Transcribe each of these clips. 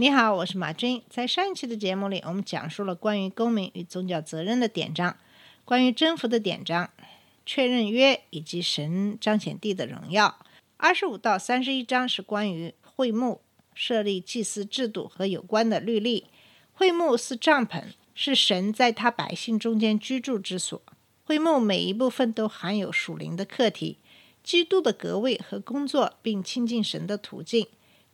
你好，我是马军。在上一期的节目里，我们讲述了关于公民与宗教责任的典章，关于征服的典章，确认约以及神彰显地的荣耀。二十五到三十一章是关于会幕设立祭祀制度和有关的律例。会幕是帐篷，是神在他百姓中间居住之所。会幕每一部分都含有属灵的课题，基督的格位和工作，并亲近神的途径。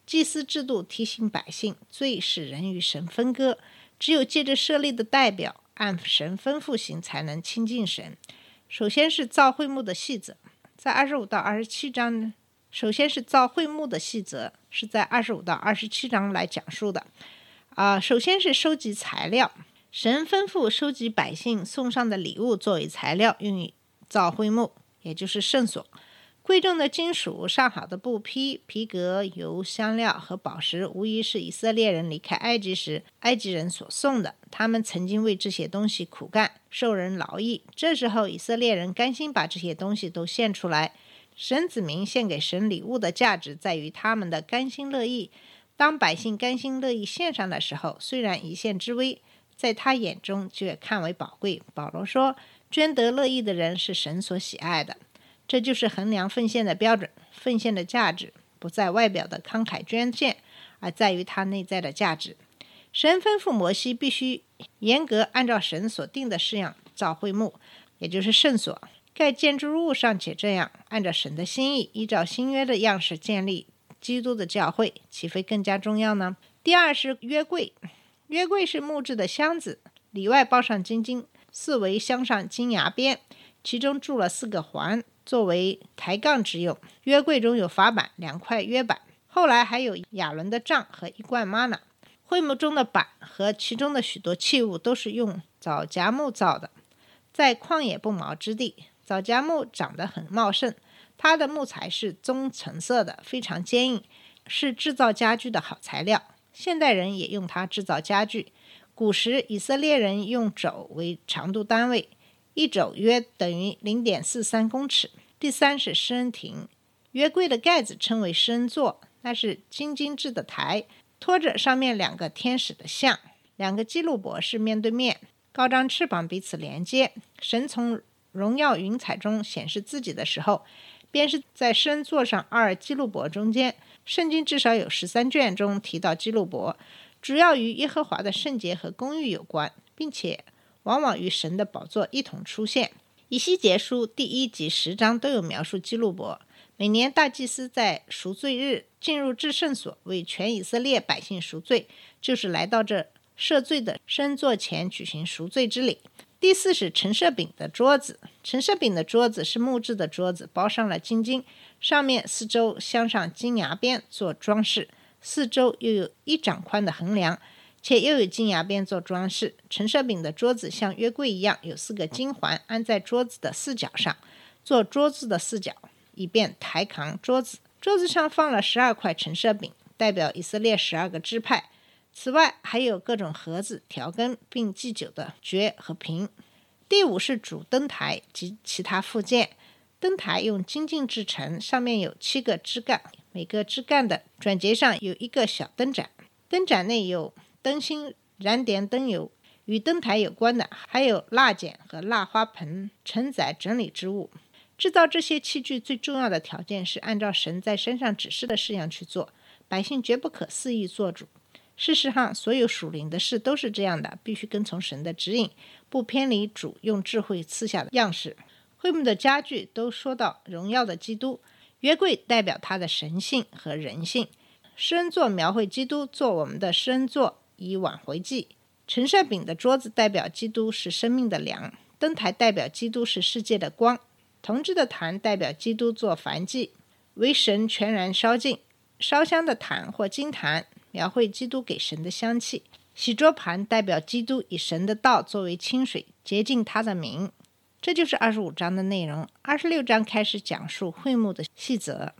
祭司制度提醒百姓，罪使人与神分割，只有借着设立的代表按神吩咐行，才能亲近神。首先是造会幕的细则，在二十五到二十七章呢。首先是造会幕的细则，是在二十五到二十七章来讲述的。啊、首先是收集材料，神吩咐收集百姓送上的礼物作为材料，用于造会幕，也就是圣所。贵重的金属、上好的布匹、皮革、油、香料和宝石，无疑是以色列人离开埃及时埃及人所送的。他们曾经为这些东西苦干，受人劳役。这时候，以色列人甘心把这些东西都献出来。神子民献给神礼物的价值在于他们的甘心乐意。当百姓甘心乐意献上的时候，虽然一线之微，在他眼中却看为宝贵。保罗说：“捐得乐意的人是神所喜爱的。”这就是衡量奉献的标准。奉献的价值不在外表的慷慨捐献，而在于它内在的价值。神吩咐摩西必须严格按照神所定的式样造会幕，也就是圣所。盖建筑物尚且这样，按照神的心意，依照新约的样式建立基督的教会，岂非更加重要呢？第二是约柜，约柜是木质的箱子，里外包上金金，四围镶上金牙边，其中铸了四个环，作为抬杠之用。约柜中有法板两块约板，后来还有亚伦的杖和一罐玛瑙。会幕中的板和其中的许多器物都是用枣荚木造的，在旷野不毛之地，枣荚木长得很茂盛，它的木材是棕橙色的，非常坚硬，是制造家具的好材料。现代人也用它制造家具。古时以色列人用肘为长度单位，一肘约等于零点四三公尺。第三是施恩亭，约柜的盖子称为施恩座，那是金金制的台，托着上面两个天使的像，两个基路伯是面对面，高张翅膀彼此连接。神从荣耀云彩中显示自己的时候，便是在施恩座上二基路伯中间。圣经至少有十三卷中提到基路伯，主要与耶和华的圣洁和公义有关，并且往往与神的宝座一同出现。以西结书第一及十章都有描述基路伯。每年大祭司在赎罪日进入至圣所，为全以色列百姓赎罪，就是来到这赦罪的圣座前举行赎罪之礼。第四是陈设饼的桌子，陈设饼的桌子是木质的桌子，包上了金金，上面四周镶上金牙边做装饰，四周又有一掌宽的横梁，且又有金牙边做装饰。陈设饼的桌子像约柜一样，有四个金环安在桌子的四角上，做桌子的四角，以便抬扛桌子。桌子上放了十二块陈设饼，代表以色列十二个支派。此外，还有各种盒子、调羹，并祭酒的爵和瓶。第五是主灯台及其他附件。灯台用金镜制成，上面有七个枝干，每个枝干的转节上有一个小灯盏。灯盏内有灯芯、燃点灯油。与灯台有关的还有蜡剪和蜡花盆，承载整理之物。制造这些器具最重要的条件是按照神在身上指示的式样去做，百姓绝不可肆意做主。事实上，所有属灵的事都是这样的，必须跟从神的指引，不偏离主用智慧赐下的样式。会幕的家具都说到荣耀的基督，约柜代表他的神性和人性，施恩座描绘基督做我们的施恩座，以挽回祭。陈设饼的桌子代表基督是生命的粮，灯台代表基督是世界的光，铜制的坛代表基督做燔祭，为神全然烧尽。烧香的坛或金坛描绘基督给神的香气。洗桌盘代表基督以神的道作为清水洁净他的名。这就是二十五章的内容。二十六章开始讲述会幕的细则。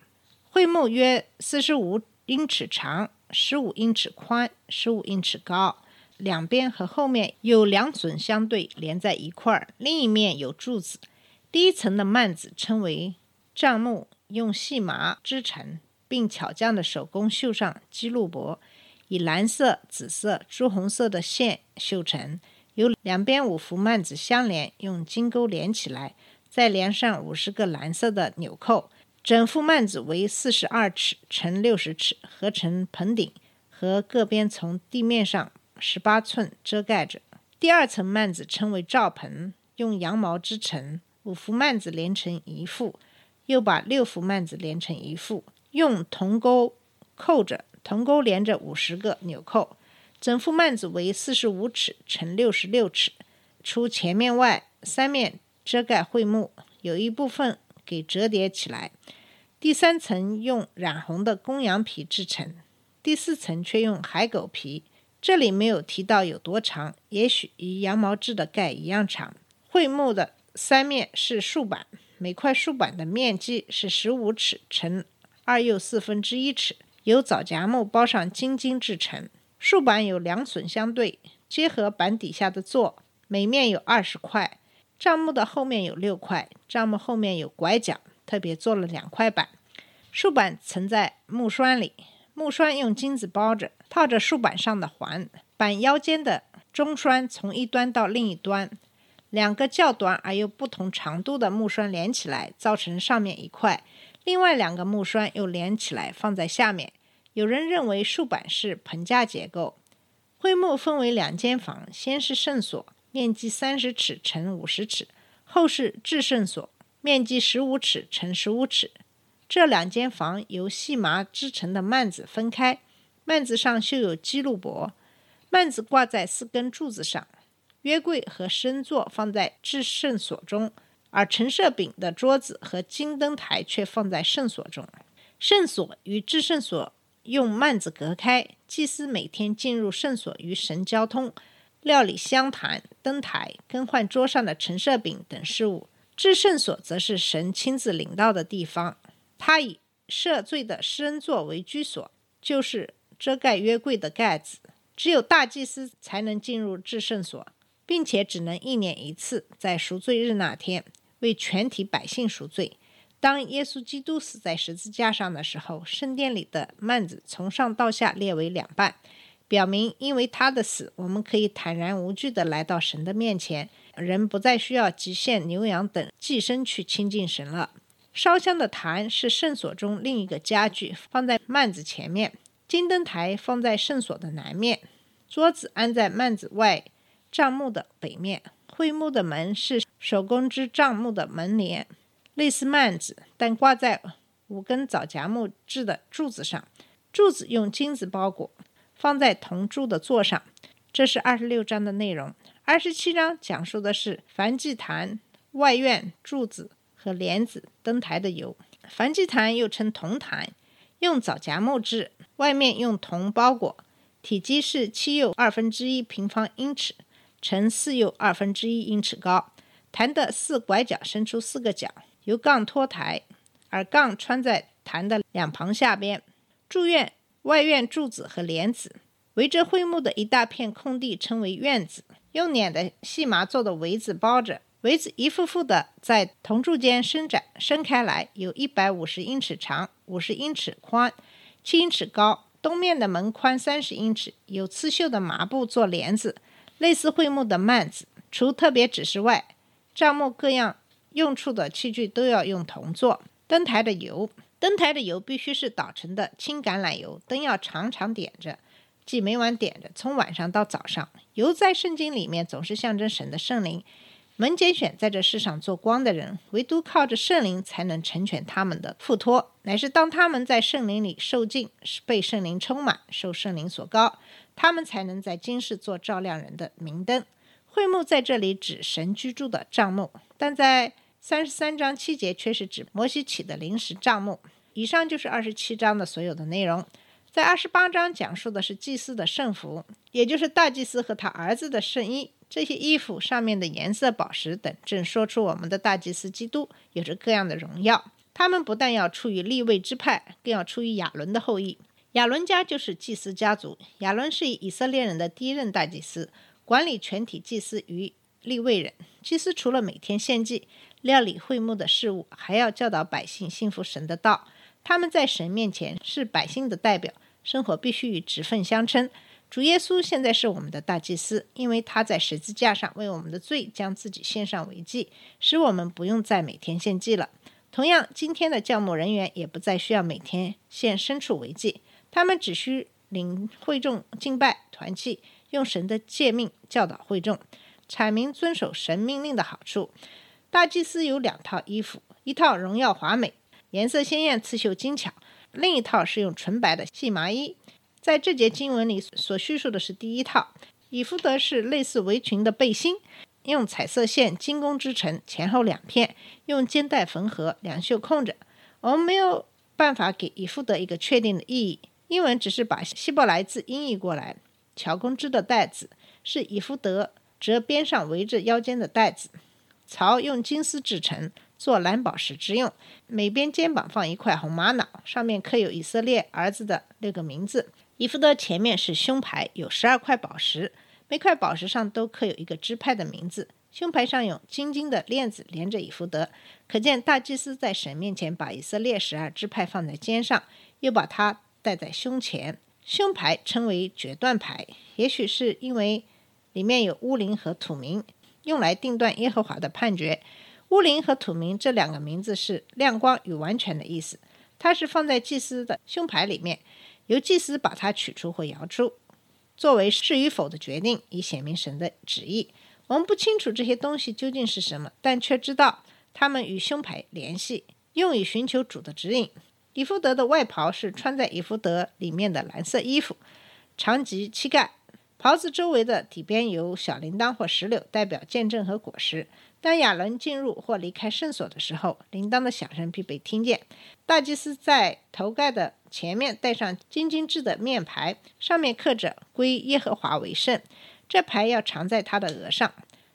会幕约四十五英尺长，十五英尺宽，十五英尺高，两边和后面有两榫相对连在一块儿，另一面有柱子。第一层的幔子称为帐幕，用细麻织成，并巧匠的手工绣上鸡路伯。以蓝色、紫色、朱红色的线绣成，由两边五幅幔子相连，用金钩连起来，再连上五十个蓝色的纽扣。整幅幔子为四十二尺乘六十尺，合成棚顶和各边从地面上十八寸遮盖着。第二层幔子称为罩棚，用羊毛织成，五幅幔子连成一副，又把六幅幔子连成一副，用铜钩扣着。铜钩连着五十个纽扣，整幅幔子为四十五尺乘六十六尺，除前面外，三面遮盖桧木，有一部分给折叠起来。第三层用染红的公羊皮制成，第四层却用海狗皮。这里没有提到有多长，也许与羊毛制的盖一样长。桧木的三面是竖板，每块竖板的面积是十五尺乘二又四分之一尺。由枣荚木包上金金制成，竖板有两榫相对，结合板底下的座，每面有二十块。帐目的后面有六块，帐目后面有拐角，特别做了两块板。竖板藏在木栓里，木栓用金子包着，套着竖板上的环。板腰间的中栓从一端到另一端，两个较短而又不同长度的木栓连起来，造成上面一块。另外两个木栓又连起来放在下面。有人认为竖板是棚架结构。灰幕分为两间房，先是圣所，面积三十尺乘五十尺；后是至圣所，面积十五尺乘十五尺。这两间房由细麻织成的幔子分开，幔子上绣有基路伯，幔子挂在四根柱子上。约柜和身座放在至圣所中。而陈设饼的桌子和金灯台却放在圣所中。圣所与至圣所用幔子隔开，祭司每天进入圣所与神交通，料理香坛、灯台、更换桌上的陈设饼等事务。至圣所则是神亲自领到的地方，他以赦罪的施恩座为居所，就是遮盖约柜的盖子。只有大祭司才能进入至圣所，并且只能一年一次，在赎罪日那天。为全体百姓赎罪。当耶稣基督死在十字架上的时候，圣殿里的幔子从上到下裂为两半，表明因为他的死，我们可以坦然无惧地来到神的面前，人不再需要极限牛羊等寄生去亲近神了。烧香的坛是圣所中另一个家具，放在幔子前面；金灯台放在圣所的南面，桌子安在幔子外帐幕的北面。会幕的门是手工织帐幕的门帘，类似幔子，但挂在五根枣夹木制的柱子上，柱子用金子包裹，放在铜柱的座上。这是二十六章的内容。二十七章讲述的是梵祭坛外院柱子和帘子、灯台的由。梵祭坛又称铜坛，用枣荚木制，外面用铜包裹，体积是七又二分之一平方英尺。呈四又二分之一英尺高，坛的四拐角伸出四个角，由杠托台，而杠穿在坛的两旁下边。祝院外院柱子和帘子围着桧木的一大片空地称为院子，用捻的细麻做的围子包着，围子一幅幅的在铜柱间伸展伸开来，有一百五十英尺长，五十英尺宽，七英尺高。东面的门宽三十英尺，有刺绣的麻布做帘子。类似桧木的幔子，除特别指示外，帐幕各样用处的器具都要用铜做。灯台的油，灯台的油必须是捣成的青橄榄油，灯要常常点着，即每晚点着，从晚上到早上。油在圣经里面总是象征神的圣灵。门拣选在这世上做光的人，唯独靠着圣灵才能成全他们的付托，乃是当他们在圣灵里受尽，被圣灵充满，受圣灵所高。他们才能在今世做照亮人的明灯。会幕在这里指神居住的帐幕，但在三十三章七节却是指摩西起的临时帐幕。以上就是二十七章的所有的内容。在二十八章讲述的是祭司的圣服，也就是大祭司和他儿子的圣衣。这些衣服上面的颜色、宝石等，正说出我们的大祭司基督有着各样的荣耀。他们不但要出于立位之派，更要出于亚伦的后裔。亚伦家就是祭司家族。亚伦是以以色列人的第一任大祭司，管理全体祭司与立位人。祭司除了每天献祭、料理会幕的事务，还要教导百姓信服神的道。他们在神面前是百姓的代表，生活必须与职分相称。主耶稣现在是我们的大祭司，因为他在十字架上为我们的罪将自己献上为祭，使我们不用再每天献祭了。同样，今天的教牧人员也不再需要每天献牲畜为祭，他们只需领会众敬拜团契，用神的诫命教导会众，阐明遵守神命令的好处。大祭司有两套衣服，一套荣耀华美、颜色鲜艳、刺绣精巧，另一套是用纯白的细麻衣。在这节经文里所叙述的是第一套，以弗德是类似围裙的背心，用彩色线精工织成，前后两片，用肩带缝合，两袖空着。我们没有办法给以弗德一个确定的意义，英文只是把希伯来字音译过来。乔工织的带子是以弗德折边上围着腰间的带子，槽用金丝制成，做蓝宝石之用。每边肩膀放一块红玛瑙，上面刻有以色列儿子的六个名字。以弗德前面是胸牌，有十二块宝石，每块宝石上都刻有一个支派的名字。胸牌上有金金的链子连着以弗德，可见大祭司在神面前把以色列十二支派放在肩上，又把它戴在胸前。胸牌称为决断牌，也许是因为里面有乌灵和土明，用来定断耶和华的判决。乌灵和土明这两个名字是亮光与完全的意思，它是放在祭司的胸牌里面。由祭司把它取出或摇出，作为是与否的决定，以显明神的旨意。我们不清楚这些东西究竟是什么，但却知道它们与胸牌联系，用以寻求主的指引。以弗德的外袍是穿在以弗德里面的蓝色衣服，长及膝盖。袍子周围的底边有小铃铛或石榴，代表见证和果实。当亚伦进入或离开圣所的时候，铃铛的响声必被听见。大祭司在头盖的前面戴上金金制的面牌，上面刻着“归耶和华为圣”。这牌要藏在他的额上。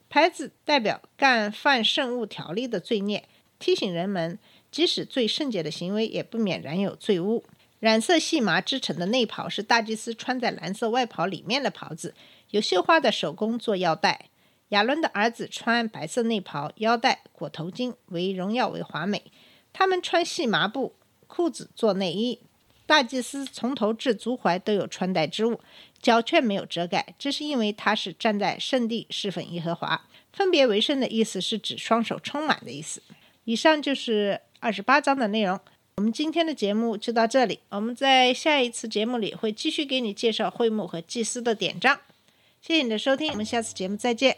牌子代表干犯圣物条例的罪孽，提醒人们，即使最圣洁的行为，也不免染有罪污。染色细麻织成的内袍是大祭司穿在蓝色外袍里面的袍子，有绣花的手工做腰带。亚伦的儿子穿白色内袍、腰带、裹头巾，为荣耀为华美。他们穿细麻布裤子做内衣。大祭司从头至足踝都有穿戴之物，脚却没有遮盖，这是因为他是站在圣地侍奉耶和华。分别为圣的意思是指双手充满的意思。以上就是二十八章的内容。我们今天的节目就到这里，我们在下一次节目里会继续给你介绍会幕和祭司的典章。谢谢你的收听，我们下次节目再见。